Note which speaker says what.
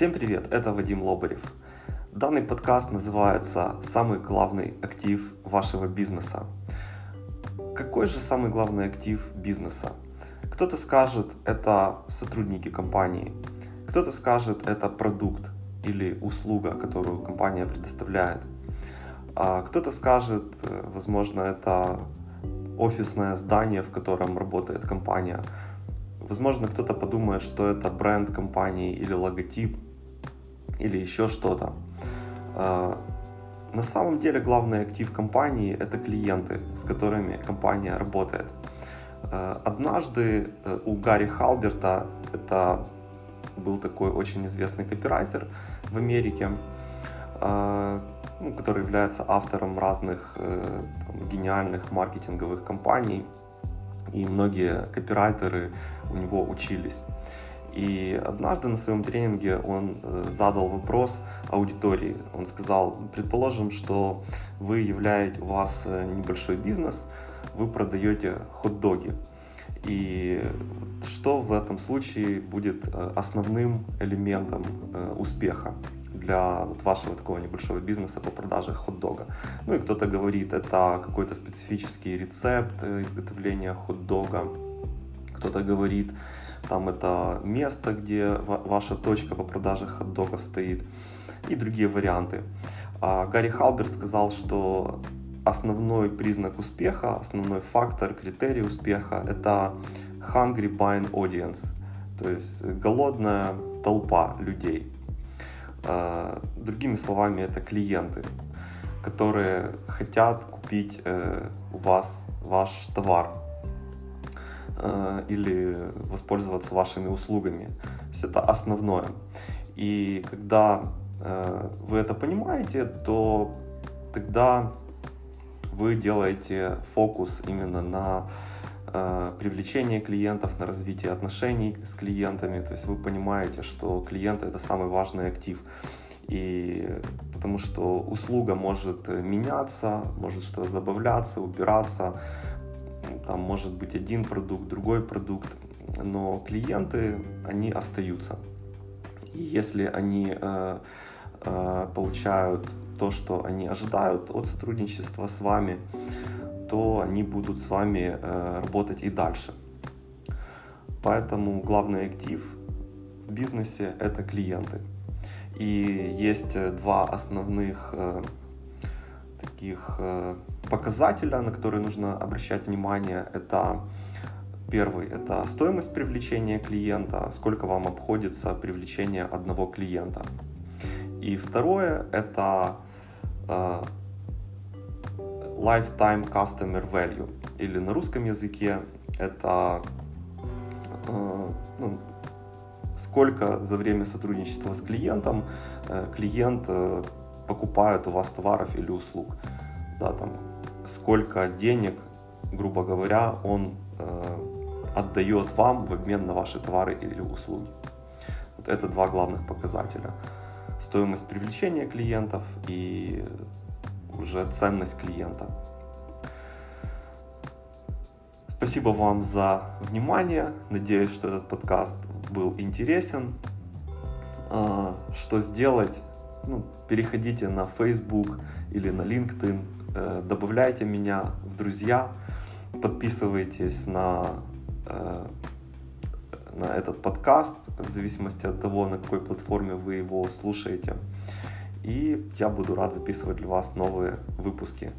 Speaker 1: Всем привет, это Вадим Лобарев. Данный подкаст называется «Самый главный актив вашего бизнеса». Какой же самый главный актив бизнеса? Кто-то скажет, это сотрудники компании. Кто-то скажет, это продукт или услуга, которую компания предоставляет. А кто-то скажет, возможно, это офисное здание, в котором работает компания. Возможно, кто-то подумает, что это бренд компании или логотип, или еще что-то. А, на самом деле главный актив компании это клиенты, с которыми компания работает. А, однажды э, у Гарри Халберта, это был такой очень известный копирайтер в Америке, а, ну, который является автором разных э, там, гениальных маркетинговых компаний, и многие копирайтеры у него учились. И однажды на своем тренинге он э, задал вопрос аудитории. Он сказал, предположим, что вы являете, у вас э, небольшой бизнес, вы продаете хот-доги. И что в этом случае будет основным элементом успеха? для вашего такого небольшого бизнеса по продаже хот-дога. Ну и кто-то говорит, это какой-то специфический рецепт э, изготовления хот-дога. Кто-то говорит, там это место, где ваша точка по продаже хот-догов стоит и другие варианты. А Гарри Халберт сказал, что основной признак успеха, основной фактор, критерий успеха это hungry buying audience, то есть голодная толпа людей. А, другими словами, это клиенты, которые хотят купить э, у вас ваш товар или воспользоваться вашими услугами. То есть это основное. И когда э, вы это понимаете, то тогда вы делаете фокус именно на Э, привлечение клиентов, на развитие отношений с клиентами. То есть вы понимаете, что клиенты это самый важный актив. И потому что услуга может меняться, может что-то добавляться, убираться, там может быть один продукт, другой продукт, но клиенты, они остаются. И если они э, э, получают то, что они ожидают от сотрудничества с вами, то они будут с вами э, работать и дальше. Поэтому главный актив в бизнесе это клиенты. И есть э, два основных э, таких показателя, на которые нужно обращать внимание. Это первый – это стоимость привлечения клиента, сколько вам обходится привлечение одного клиента. И второе – это lifetime customer value, или на русском языке это э, ну, сколько за время сотрудничества с клиентом э, клиент э, покупает у вас товаров или услуг, да, там, сколько денег, грубо говоря, он отдает вам в обмен на ваши товары или услуги. Вот это два главных показателя. Стоимость привлечения клиентов и уже ценность клиента. Спасибо вам за внимание. Надеюсь, что этот подкаст был интересен. А, что сделать? Ну, переходите на Facebook или на LinkedIn, э, добавляйте меня в друзья, подписывайтесь на, э, на этот подкаст, в зависимости от того, на какой платформе вы его слушаете. И я буду рад записывать для вас новые выпуски